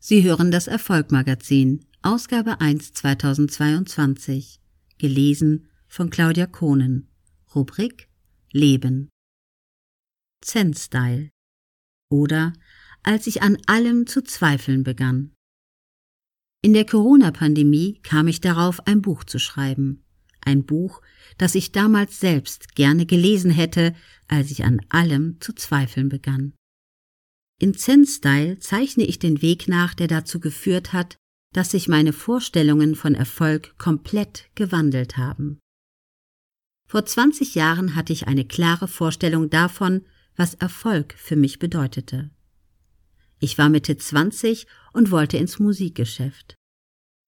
Sie hören das Erfolgmagazin, Ausgabe 1 2022, gelesen von Claudia Kohnen, Rubrik Leben. Zen-Style oder als ich an allem zu zweifeln begann. In der Corona-Pandemie kam ich darauf, ein Buch zu schreiben. Ein Buch, das ich damals selbst gerne gelesen hätte, als ich an allem zu zweifeln begann. In Zen-Style zeichne ich den Weg nach, der dazu geführt hat, dass sich meine Vorstellungen von Erfolg komplett gewandelt haben. Vor 20 Jahren hatte ich eine klare Vorstellung davon, was Erfolg für mich bedeutete. Ich war Mitte 20 und wollte ins Musikgeschäft.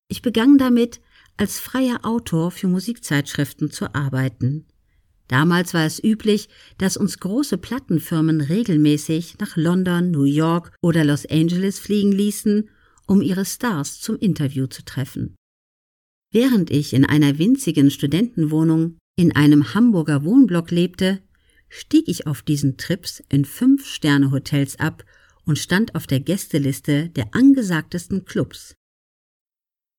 Ich begann damit, als freier Autor für Musikzeitschriften zu arbeiten. Damals war es üblich, dass uns große Plattenfirmen regelmäßig nach London, New York oder Los Angeles fliegen ließen, um ihre Stars zum Interview zu treffen. Während ich in einer winzigen Studentenwohnung in einem Hamburger Wohnblock lebte, stieg ich auf diesen Trips in Fünf-Sterne-Hotels ab und stand auf der Gästeliste der angesagtesten Clubs.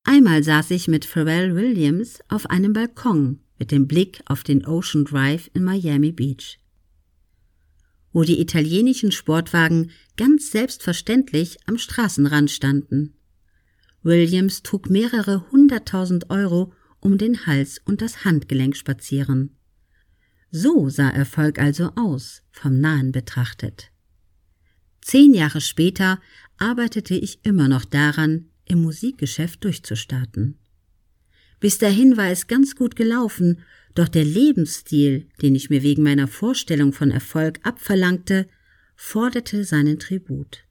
Einmal saß ich mit Pharrell Williams auf einem Balkon mit dem Blick auf den Ocean Drive in Miami Beach, wo die italienischen Sportwagen ganz selbstverständlich am Straßenrand standen. Williams trug mehrere hunderttausend Euro um den Hals und das Handgelenk spazieren. So sah Erfolg also aus, vom Nahen betrachtet. Zehn Jahre später arbeitete ich immer noch daran, im Musikgeschäft durchzustarten. Bis dahin war es ganz gut gelaufen, doch der Lebensstil, den ich mir wegen meiner Vorstellung von Erfolg abverlangte, forderte seinen Tribut.